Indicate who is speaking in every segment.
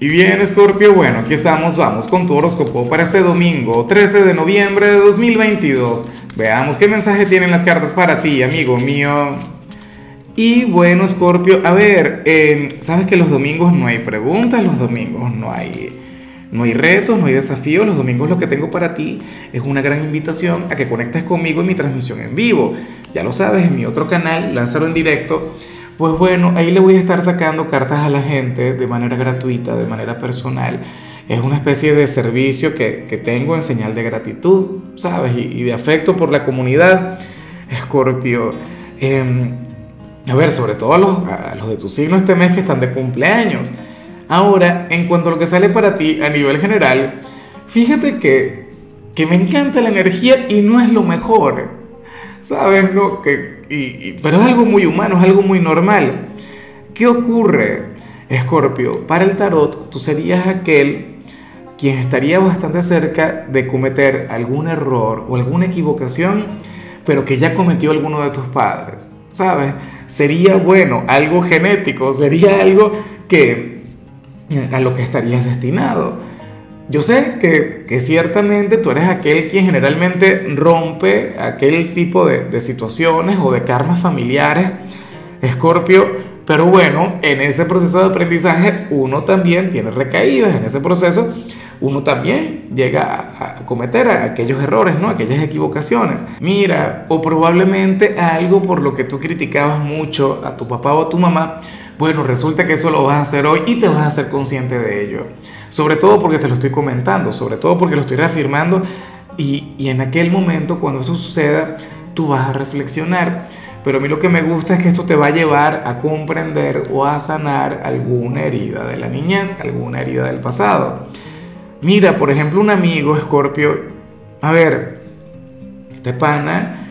Speaker 1: Y bien, Scorpio, bueno, aquí estamos, vamos con tu horóscopo para este domingo, 13 de noviembre de 2022. Veamos qué mensaje tienen las cartas para ti, amigo mío. Y bueno, Scorpio, a ver, sabes que los domingos no hay preguntas, los domingos no hay, no hay retos, no hay desafíos, los domingos lo que tengo para ti es una gran invitación a que conectes conmigo en mi transmisión en vivo. Ya lo sabes, en mi otro canal, Lázaro en directo pues bueno, ahí le voy a estar sacando cartas a la gente de manera gratuita, de manera personal. Es una especie de servicio que, tengo en señal de gratitud, ¿sabes? Y, de afecto por la comunidad. Escorpio. Em, a ver, sobre todo a los, los de tu signo este mes que están de cumpleaños. Ahora, en cuanto a lo que sale para ti a nivel general, fíjate que, que me encanta la energía y no es lo mejor. ¿Sabes? No? Que, pero es algo muy humano, es algo muy normal. ¿Qué ocurre, Escorpio? Para el tarot, tú serías aquel quien estaría bastante cerca de cometer algún error o alguna equivocación, pero que ya cometió alguno de tus padres. ¿Sabes? Sería, bueno, algo genético, sería algo que a lo que estarías destinado. Yo sé que, ciertamente tú eres aquel quien generalmente rompe aquel tipo de, situaciones o de karmas familiares, Escorpio, pero bueno, en ese proceso de aprendizaje uno también tiene recaídas, en ese proceso uno también llega a, cometer aquellos errores, ¿no? Aquellas equivocaciones. Mira, o probablemente algo por lo que tú criticabas mucho a tu papá o a tu mamá, bueno, resulta que eso lo vas a hacer hoy y te vas a ser consciente de ello. Sobre todo porque te lo estoy comentando, sobre todo porque lo estoy reafirmando y, en aquel momento cuando esto suceda, tú vas a reflexionar. Pero a mí lo que me gusta es que esto te va a llevar a comprender o a sanar alguna herida de la niñez, alguna herida del pasado. Mira, por ejemplo, un amigo, Scorpio, a ver, este pana,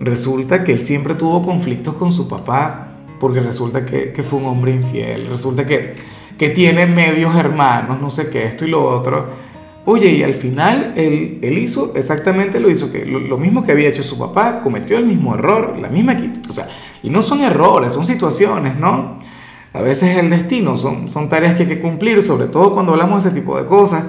Speaker 1: resulta que él siempre tuvo conflictos con su papá porque resulta que, fue un hombre infiel, resulta que, que tiene medios hermanos, no sé qué, esto y lo otro. Oye, y al final él, él hizo exactamente lo, hizo que, lo, mismo que había hecho su papá, cometió el mismo error, la misma... O sea, y no son errores, son situaciones, ¿no? A veces es el destino, son, son tareas que hay que cumplir, sobre todo cuando hablamos de ese tipo de cosas.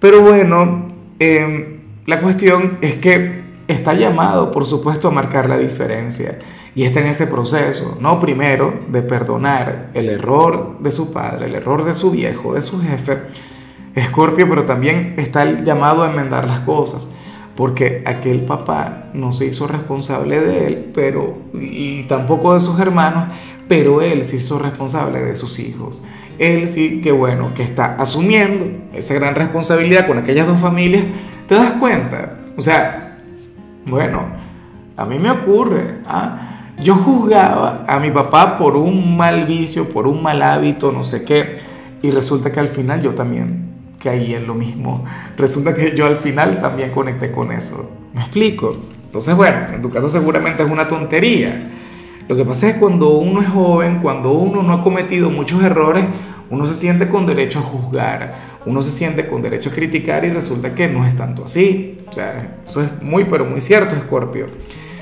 Speaker 1: Pero bueno, em, la cuestión es que está llamado, por supuesto, a marcar la diferencia. Y está en ese proceso, no primero de perdonar el error de su padre, el error de su viejo, de su jefe, Escorpio, pero también está llamado a enmendar las cosas, porque aquel papá no se hizo responsable de él, pero y tampoco de sus hermanos, pero él se hizo responsable de sus hijos. Él sí que bueno, que está asumiendo esa gran responsabilidad con aquellas dos familias, ¿te das cuenta? O sea, bueno, a mí me ocurre, ¿ah? Yo juzgaba a mi papá por un mal vicio, por un mal hábito, no sé qué, y resulta que al final yo también caí en lo mismo. Resulta que yo al final también conecté con eso. ¿Me explico? Entonces, bueno, en tu caso seguramente es una tontería. Lo que pasa es que cuando uno es joven, cuando uno no ha cometido muchos errores, uno se siente con derecho a juzgar, uno se siente con derecho a criticar y resulta que no es tanto así. O sea, eso es muy, pero muy cierto, Scorpio.